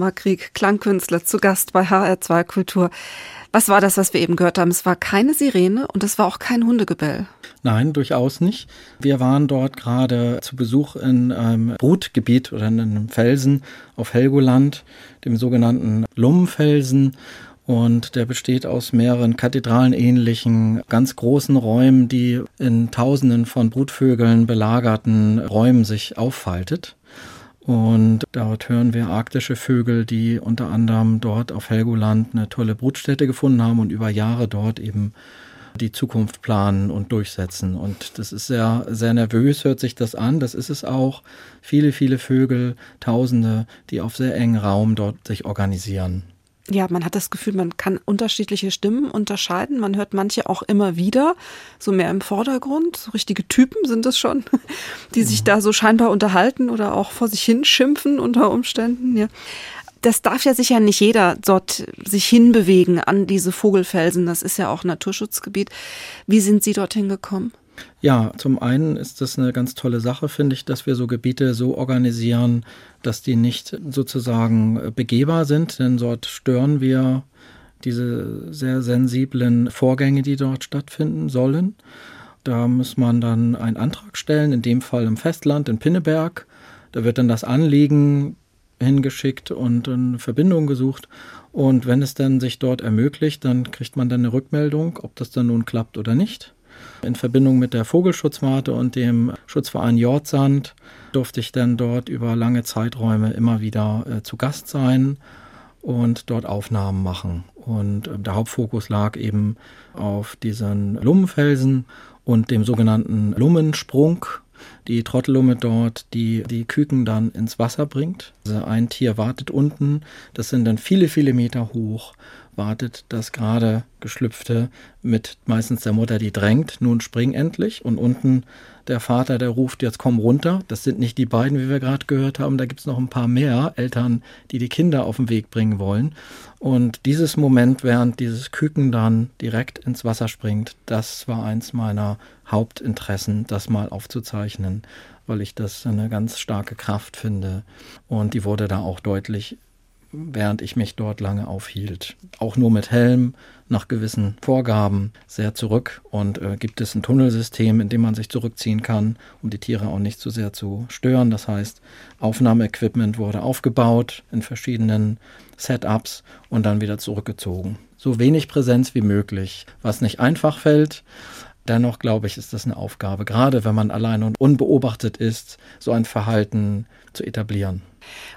Klangkünstler, zu Gast bei HR2 Kultur. Was war das, was wir eben gehört haben? Es war keine Sirene und es war auch kein Hundegebell. Nein, durchaus nicht. Wir waren dort gerade zu Besuch in einem Brutgebiet oder in einem Felsen auf Helgoland, dem sogenannten Lummenfelsen. Und der besteht aus mehreren kathedralenähnlichen, ganz großen Räumen, die in Tausenden von Brutvögeln belagerten Räumen sich auffaltet. Und dort hören wir arktische Vögel, die unter anderem dort auf Helgoland eine tolle Brutstätte gefunden haben und über Jahre dort eben die Zukunft planen und durchsetzen. Und das ist sehr, sehr nervös, hört sich das an. Das ist es auch. Viele, viele Vögel, Tausende, die auf sehr engen Raum dort sich organisieren. Ja, man hat das Gefühl, man kann unterschiedliche Stimmen unterscheiden. Man hört manche auch immer wieder, so mehr im Vordergrund. So richtige Typen sind es schon, die sich da so scheinbar unterhalten oder auch vor sich hin schimpfen unter Umständen. Ja. Das darf ja sicher nicht jeder dort sich hinbewegen an diese Vogelfelsen. Das ist ja auch Naturschutzgebiet. Wie sind Sie dorthin gekommen? Ja, zum einen ist das eine ganz tolle Sache, finde ich, dass wir so Gebiete so organisieren, dass die nicht sozusagen begehbar sind, denn dort stören wir diese sehr sensiblen Vorgänge, die dort stattfinden sollen. Da muss man dann einen Antrag stellen, in dem Fall im Festland, in Pinneberg. Da wird dann das Anliegen hingeschickt und eine Verbindung gesucht. Und wenn es dann sich dort ermöglicht, dann kriegt man dann eine Rückmeldung, ob das dann nun klappt oder nicht. In Verbindung mit der Vogelschutzwarte und dem Schutzverein Jordsand durfte ich dann dort über lange Zeiträume immer wieder äh, zu Gast sein und dort Aufnahmen machen. Und äh, der Hauptfokus lag eben auf diesen Lummenfelsen und dem sogenannten Lummensprung, die Trottellumme dort, die die Küken dann ins Wasser bringt. Also ein Tier wartet unten, das sind dann viele, viele Meter hoch wartet das gerade geschlüpfte mit meistens der Mutter, die drängt, nun spring endlich. Und unten der Vater, der ruft, jetzt komm runter. Das sind nicht die beiden, wie wir gerade gehört haben. Da gibt es noch ein paar mehr Eltern, die die Kinder auf den Weg bringen wollen. Und dieses Moment, während dieses Küken dann direkt ins Wasser springt, das war eins meiner Hauptinteressen, das mal aufzuzeichnen, weil ich das eine ganz starke Kraft finde. Und die wurde da auch deutlich während ich mich dort lange aufhielt. Auch nur mit Helm, nach gewissen Vorgaben, sehr zurück. Und äh, gibt es ein Tunnelsystem, in dem man sich zurückziehen kann, um die Tiere auch nicht zu sehr zu stören. Das heißt, Aufnahmeequipment wurde aufgebaut in verschiedenen Setups und dann wieder zurückgezogen. So wenig Präsenz wie möglich, was nicht einfach fällt. Dennoch glaube ich, ist das eine Aufgabe, gerade wenn man allein und unbeobachtet ist, so ein Verhalten zu etablieren.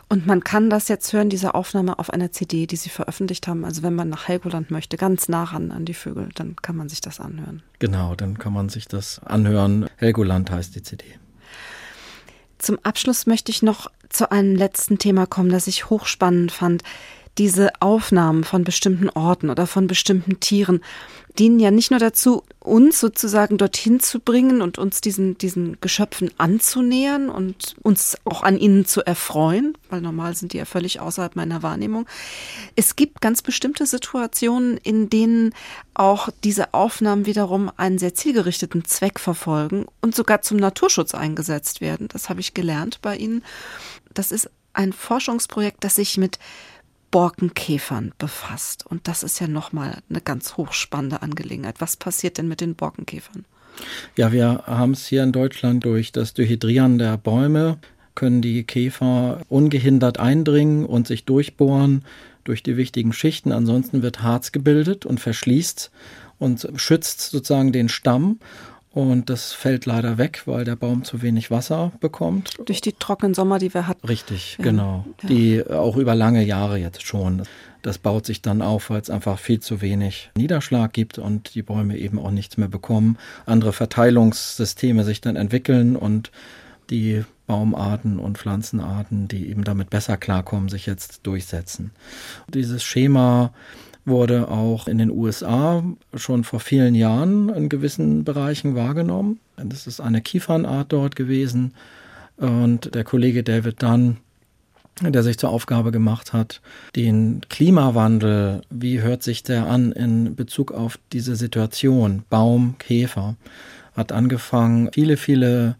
Und man kann das jetzt hören, diese Aufnahme auf einer CD, die Sie veröffentlicht haben. Also wenn man nach Helgoland möchte, ganz nah ran an die Vögel, dann kann man sich das anhören. Genau, dann kann man sich das anhören. Helgoland heißt die CD. Zum Abschluss möchte ich noch zu einem letzten Thema kommen, das ich hochspannend fand diese Aufnahmen von bestimmten Orten oder von bestimmten Tieren dienen ja nicht nur dazu, uns sozusagen dorthin zu bringen und uns diesen, diesen Geschöpfen anzunähern und uns auch an ihnen zu erfreuen, weil normal sind die ja völlig außerhalb meiner Wahrnehmung. Es gibt ganz bestimmte Situationen, in denen auch diese Aufnahmen wiederum einen sehr zielgerichteten Zweck verfolgen und sogar zum Naturschutz eingesetzt werden. Das habe ich gelernt bei Ihnen. Das ist ein Forschungsprojekt, das sich mit Borkenkäfern befasst. Und das ist ja nochmal eine ganz hochspannende Angelegenheit. Was passiert denn mit den Borkenkäfern? Ja, wir haben es hier in Deutschland durch das Dehydrieren der Bäume, können die Käfer ungehindert eindringen und sich durchbohren durch die wichtigen Schichten. Ansonsten wird Harz gebildet und verschließt und schützt sozusagen den Stamm. Und das fällt leider weg, weil der Baum zu wenig Wasser bekommt. Durch die trockenen Sommer, die wir hatten. Richtig, ja. genau. Ja. Die auch über lange Jahre jetzt schon. Das baut sich dann auf, weil es einfach viel zu wenig Niederschlag gibt und die Bäume eben auch nichts mehr bekommen. Andere Verteilungssysteme sich dann entwickeln und die Baumarten und Pflanzenarten, die eben damit besser klarkommen, sich jetzt durchsetzen. Dieses Schema wurde auch in den USA schon vor vielen Jahren in gewissen Bereichen wahrgenommen. Das ist eine Kiefernart dort gewesen. Und der Kollege David Dunn, der sich zur Aufgabe gemacht hat, den Klimawandel, wie hört sich der an in Bezug auf diese Situation, Baum, Käfer, hat angefangen, viele, viele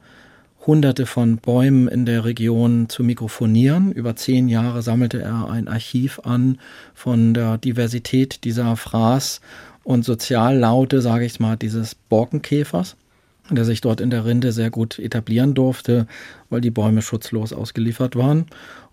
hunderte von Bäumen in der Region zu mikrofonieren. Über zehn Jahre sammelte er ein Archiv an von der Diversität dieser Fraß- und Soziallaute, sage ich mal, dieses Borkenkäfers der sich dort in der Rinde sehr gut etablieren durfte, weil die Bäume schutzlos ausgeliefert waren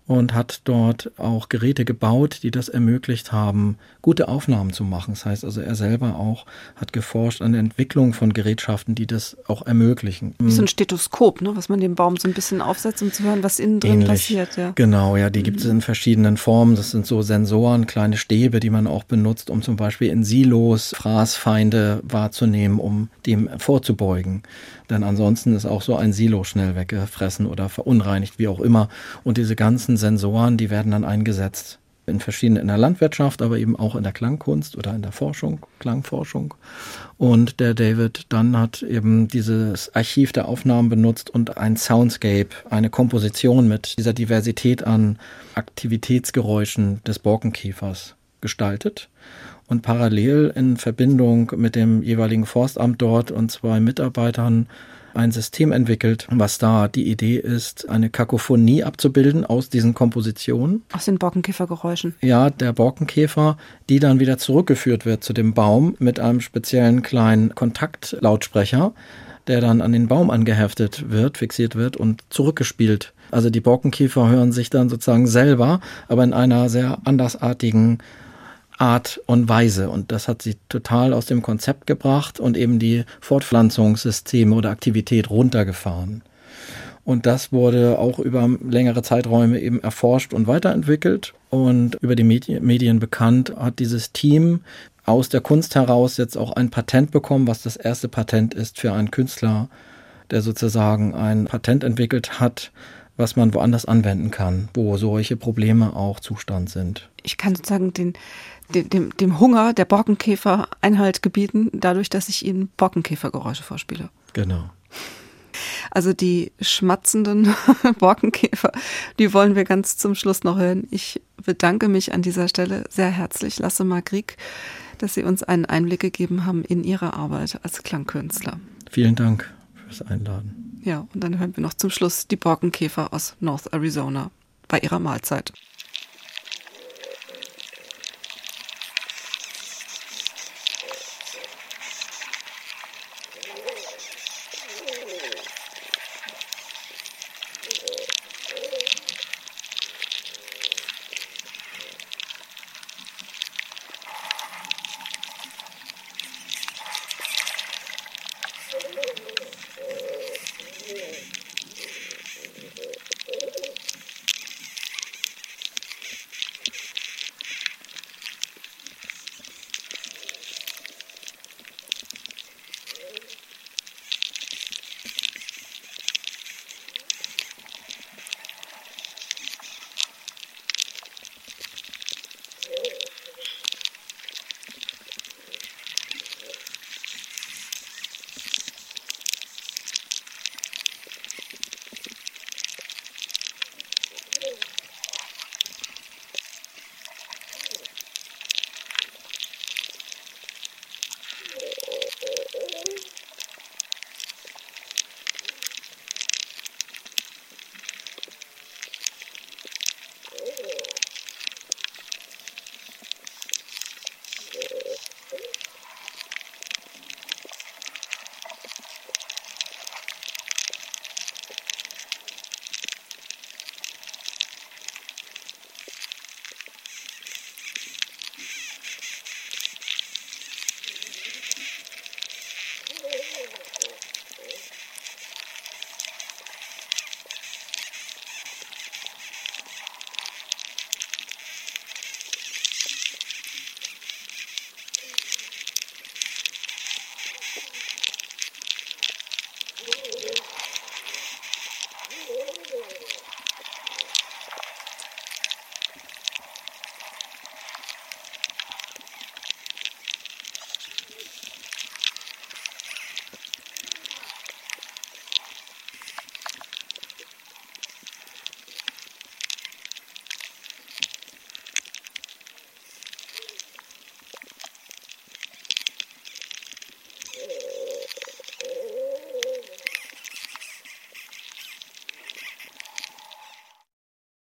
und hat dort auch Geräte gebaut, die das ermöglicht haben, gute Aufnahmen zu machen. Das heißt also, er selber auch hat geforscht an der Entwicklung von Gerätschaften, die das auch ermöglichen. Wie so ein Stethoskop, ne, was man dem Baum so ein bisschen aufsetzt, um zu hören, was innen drin Ähnlich. passiert. Ja. Genau, ja, die gibt es in verschiedenen Formen. Das sind so Sensoren, kleine Stäbe, die man auch benutzt, um zum Beispiel in Silos Fraßfeinde wahrzunehmen, um dem vorzubeugen. Denn ansonsten ist auch so ein Silo schnell weggefressen oder verunreinigt, wie auch immer. Und diese ganzen Sensoren, die werden dann eingesetzt in verschiedenen, in der Landwirtschaft, aber eben auch in der Klangkunst oder in der Forschung, Klangforschung. Und der David dann hat eben dieses Archiv der Aufnahmen benutzt und ein Soundscape, eine Komposition mit dieser Diversität an Aktivitätsgeräuschen des Borkenkäfers gestaltet und parallel in Verbindung mit dem jeweiligen Forstamt dort und zwei Mitarbeitern ein System entwickelt, was da die Idee ist, eine Kakophonie abzubilden aus diesen Kompositionen. Aus den Borkenkäfergeräuschen. Ja, der Borkenkäfer, die dann wieder zurückgeführt wird zu dem Baum mit einem speziellen kleinen Kontaktlautsprecher, der dann an den Baum angeheftet wird, fixiert wird und zurückgespielt. Also die Borkenkäfer hören sich dann sozusagen selber, aber in einer sehr andersartigen Art und Weise. Und das hat sie total aus dem Konzept gebracht und eben die Fortpflanzungssysteme oder Aktivität runtergefahren. Und das wurde auch über längere Zeiträume eben erforscht und weiterentwickelt. Und über die Medien bekannt hat dieses Team aus der Kunst heraus jetzt auch ein Patent bekommen, was das erste Patent ist für einen Künstler, der sozusagen ein Patent entwickelt hat, was man woanders anwenden kann, wo solche Probleme auch Zustand sind. Ich kann sozusagen den, dem, dem Hunger der Borkenkäfer Einhalt gebieten, dadurch, dass ich ihnen Borkenkäfergeräusche vorspiele. Genau. Also die schmatzenden Borkenkäfer, die wollen wir ganz zum Schluss noch hören. Ich bedanke mich an dieser Stelle sehr herzlich, Lasse Magrieg, dass Sie uns einen Einblick gegeben haben in Ihre Arbeit als Klangkünstler. Vielen Dank fürs Einladen. Ja, und dann hören wir noch zum Schluss die Borkenkäfer aus North Arizona bei ihrer Mahlzeit.